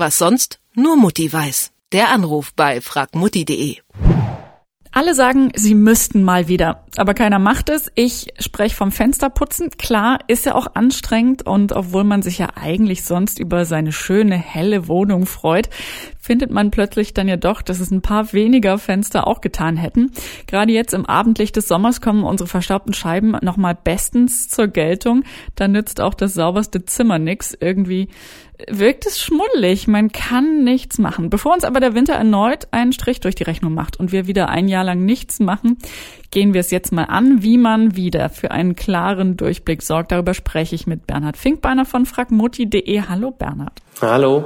Was sonst nur Mutti weiß. Der Anruf bei fragmutti.de. Alle sagen, sie müssten mal wieder, aber keiner macht es. Ich spreche vom Fensterputzen. Klar, ist ja auch anstrengend und obwohl man sich ja eigentlich sonst über seine schöne, helle Wohnung freut, findet man plötzlich dann ja doch, dass es ein paar weniger Fenster auch getan hätten. Gerade jetzt im Abendlicht des Sommers kommen unsere verstaubten Scheiben nochmal bestens zur Geltung. Da nützt auch das sauberste Zimmer nix. Irgendwie wirkt es schmuddelig. Man kann nichts machen. Bevor uns aber der Winter erneut einen Strich durch die Rechnung macht und wir wieder ein Jahr lang nichts machen, gehen wir es jetzt mal an, wie man wieder für einen klaren Durchblick sorgt. Darüber spreche ich mit Bernhard Finkbeiner von fragmutti.de. Hallo Bernhard. Hallo.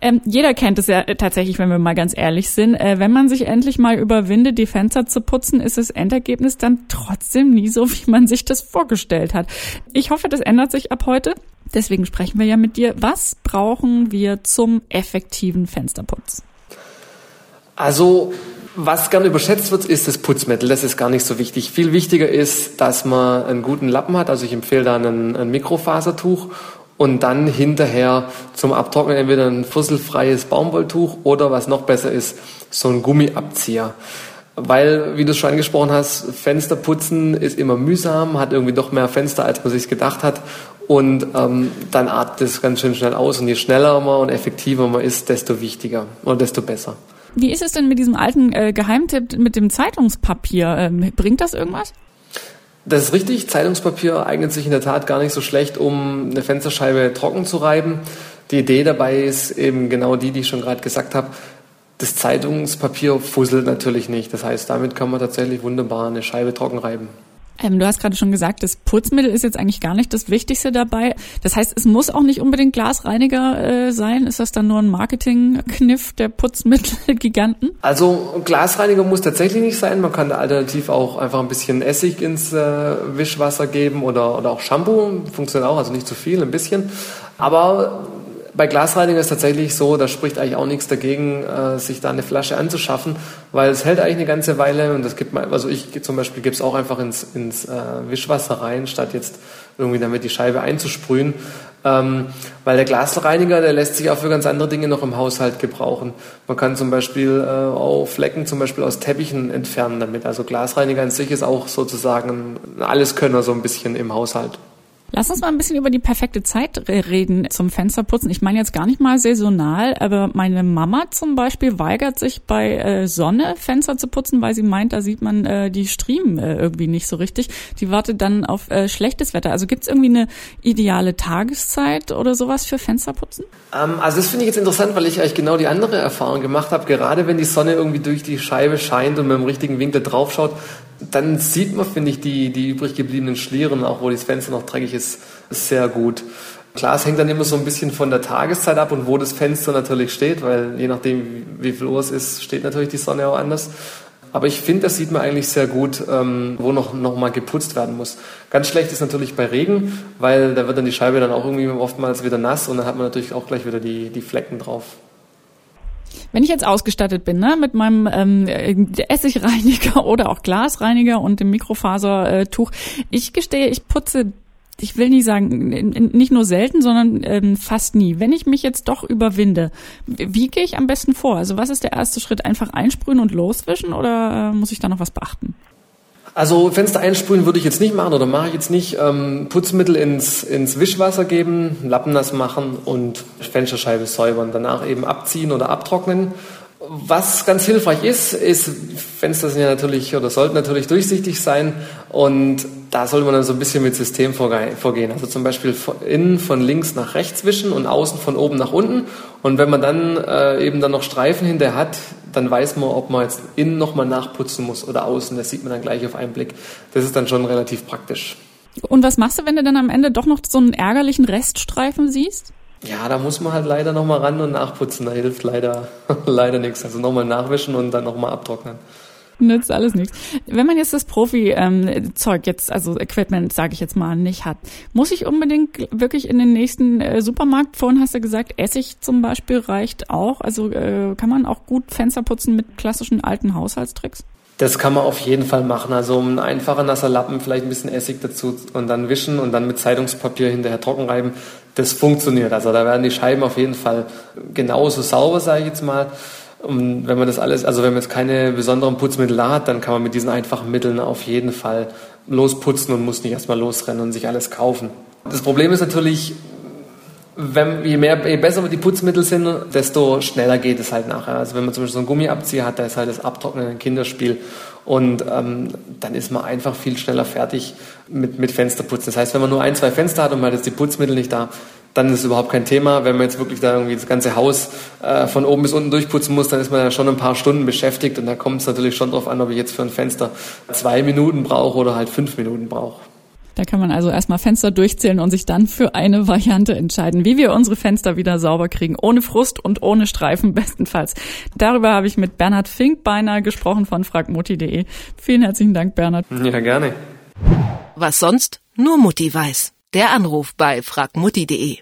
Ähm, jeder kennt es ja tatsächlich, wenn wir mal ganz ehrlich sind. Äh, wenn man sich endlich mal überwindet, die Fenster zu putzen, ist das Endergebnis dann trotzdem nie so, wie man sich das vorgestellt hat. Ich hoffe, das ändert sich ab heute. Deswegen sprechen wir ja mit dir. Was brauchen wir zum effektiven Fensterputz? Also, was gern überschätzt wird, ist das Putzmittel. Das ist gar nicht so wichtig. Viel wichtiger ist, dass man einen guten Lappen hat. Also ich empfehle da ein, ein Mikrofasertuch und dann hinterher zum Abtrocknen entweder ein fusselfreies Baumwolltuch oder was noch besser ist, so ein Gummiabzieher. Weil, wie du schon angesprochen hast, Fenster putzen ist immer mühsam, hat irgendwie doch mehr Fenster, als man sich gedacht hat. Und ähm, dann atmet es ganz schön schnell aus. Und je schneller man und effektiver man ist, desto wichtiger oder desto besser. Wie ist es denn mit diesem alten äh, Geheimtipp mit dem Zeitungspapier? Ähm, bringt das irgendwas? Das ist richtig. Zeitungspapier eignet sich in der Tat gar nicht so schlecht, um eine Fensterscheibe trocken zu reiben. Die Idee dabei ist eben genau die, die ich schon gerade gesagt habe. Das Zeitungspapier fusselt natürlich nicht. Das heißt, damit kann man tatsächlich wunderbar eine Scheibe trocken reiben. Ähm, du hast gerade schon gesagt, das Putzmittel ist jetzt eigentlich gar nicht das Wichtigste dabei. Das heißt, es muss auch nicht unbedingt Glasreiniger äh, sein. Ist das dann nur ein Marketingkniff der Putzmittelgiganten? Also Glasreiniger muss tatsächlich nicht sein. Man kann da alternativ auch einfach ein bisschen Essig ins äh, Wischwasser geben oder, oder auch Shampoo. Funktioniert auch, also nicht zu viel, ein bisschen. Aber bei Glasreiniger ist tatsächlich so, da spricht eigentlich auch nichts dagegen, äh, sich da eine Flasche anzuschaffen, weil es hält eigentlich eine ganze Weile und das gibt man, also ich zum Beispiel gebe es auch einfach ins, ins äh, Wischwasser rein, statt jetzt irgendwie damit die Scheibe einzusprühen. Ähm, weil der Glasreiniger, der lässt sich auch für ganz andere Dinge noch im Haushalt gebrauchen. Man kann zum Beispiel äh, auch Flecken zum Beispiel aus Teppichen entfernen damit. Also Glasreiniger an sich ist auch sozusagen ein Alleskönner so ein bisschen im Haushalt. Lass uns mal ein bisschen über die perfekte Zeit reden zum Fensterputzen. Ich meine jetzt gar nicht mal saisonal, aber meine Mama zum Beispiel weigert sich bei äh, Sonne Fenster zu putzen, weil sie meint, da sieht man äh, die Striemen äh, irgendwie nicht so richtig. Die wartet dann auf schlechtes Wetter. Also gibt es irgendwie eine ideale Tageszeit oder sowas für Fensterputzen? Ähm, also das finde ich jetzt interessant, weil ich eigentlich genau die andere Erfahrung gemacht habe. Gerade wenn die Sonne irgendwie durch die Scheibe scheint und mit dem richtigen Winkel draufschaut, dann sieht man, finde ich, die, die übrig gebliebenen Schlieren, auch wo das Fenster noch dreckig ist, sehr gut. Klar, es hängt dann immer so ein bisschen von der Tageszeit ab und wo das Fenster natürlich steht, weil je nachdem, wie viel Uhr es ist, steht natürlich die Sonne auch anders. Aber ich finde, das sieht man eigentlich sehr gut, ähm, wo noch, noch mal geputzt werden muss. Ganz schlecht ist natürlich bei Regen, weil da wird dann die Scheibe dann auch irgendwie oftmals wieder nass und dann hat man natürlich auch gleich wieder die, die Flecken drauf. Wenn ich jetzt ausgestattet bin, ne, mit meinem ähm, Essigreiniger oder auch Glasreiniger und dem Mikrofasertuch, ich gestehe, ich putze ich will nicht sagen, nicht nur selten, sondern ähm, fast nie. Wenn ich mich jetzt doch überwinde, wie gehe ich am besten vor? Also was ist der erste Schritt? Einfach einsprühen und loswischen oder äh, muss ich da noch was beachten? Also Fenster einsprühen würde ich jetzt nicht machen oder mache ich jetzt nicht. Ähm, Putzmittel ins, ins Wischwasser geben, Lappen nass machen und Fensterscheibe säubern. Danach eben abziehen oder abtrocknen. Was ganz hilfreich ist, ist, Fenster sind ja natürlich oder sollten natürlich durchsichtig sein und da sollte man dann so ein bisschen mit System vorgehen. Also zum Beispiel innen von links nach rechts wischen und außen von oben nach unten. Und wenn man dann äh, eben dann noch Streifen hinter hat, dann weiß man, ob man jetzt innen nochmal nachputzen muss oder außen. Das sieht man dann gleich auf einen Blick. Das ist dann schon relativ praktisch. Und was machst du, wenn du dann am Ende doch noch so einen ärgerlichen Reststreifen siehst? Ja, da muss man halt leider nochmal ran und nachputzen. Da hilft leider, leider nichts. Also nochmal nachwischen und dann nochmal abtrocknen nützt alles nichts. Wenn man jetzt das Profi-Zeug ähm, jetzt, also Equipment, sage ich jetzt mal, nicht hat, muss ich unbedingt wirklich in den nächsten äh, Supermarkt? Vorhin hast du gesagt, Essig zum Beispiel reicht auch. Also äh, kann man auch gut Fenster putzen mit klassischen alten Haushaltstricks? Das kann man auf jeden Fall machen. Also ein einfacher nasser Lappen, vielleicht ein bisschen Essig dazu und dann wischen und dann mit Zeitungspapier hinterher trocken reiben. Das funktioniert. Also da werden die Scheiben auf jeden Fall genauso sauber, sage ich jetzt mal. Und wenn man das alles, also wenn man jetzt keine besonderen Putzmittel hat, dann kann man mit diesen einfachen Mitteln auf jeden Fall losputzen und muss nicht erstmal losrennen und sich alles kaufen. Das Problem ist natürlich, wenn, je, mehr, je besser die Putzmittel sind, desto schneller geht es halt nachher. Also wenn man zum Beispiel so einen Gummiabzieher hat, da ist halt das Abtrocknen ein Kinderspiel. Und ähm, dann ist man einfach viel schneller fertig mit, mit Fensterputzen. Das heißt, wenn man nur ein, zwei Fenster hat und man hat jetzt die Putzmittel nicht da, dann ist es überhaupt kein Thema. Wenn man jetzt wirklich da irgendwie das ganze Haus äh, von oben bis unten durchputzen muss, dann ist man ja schon ein paar Stunden beschäftigt. Und da kommt es natürlich schon darauf an, ob ich jetzt für ein Fenster zwei Minuten brauche oder halt fünf Minuten brauche. Da kann man also erstmal Fenster durchzählen und sich dann für eine Variante entscheiden, wie wir unsere Fenster wieder sauber kriegen, ohne Frust und ohne Streifen bestenfalls. Darüber habe ich mit Bernhard Finkbeiner gesprochen von fragmutti.de. Vielen herzlichen Dank, Bernhard. Ja, gerne. Was sonst nur Mutti weiß. Der Anruf bei fragmutti.de.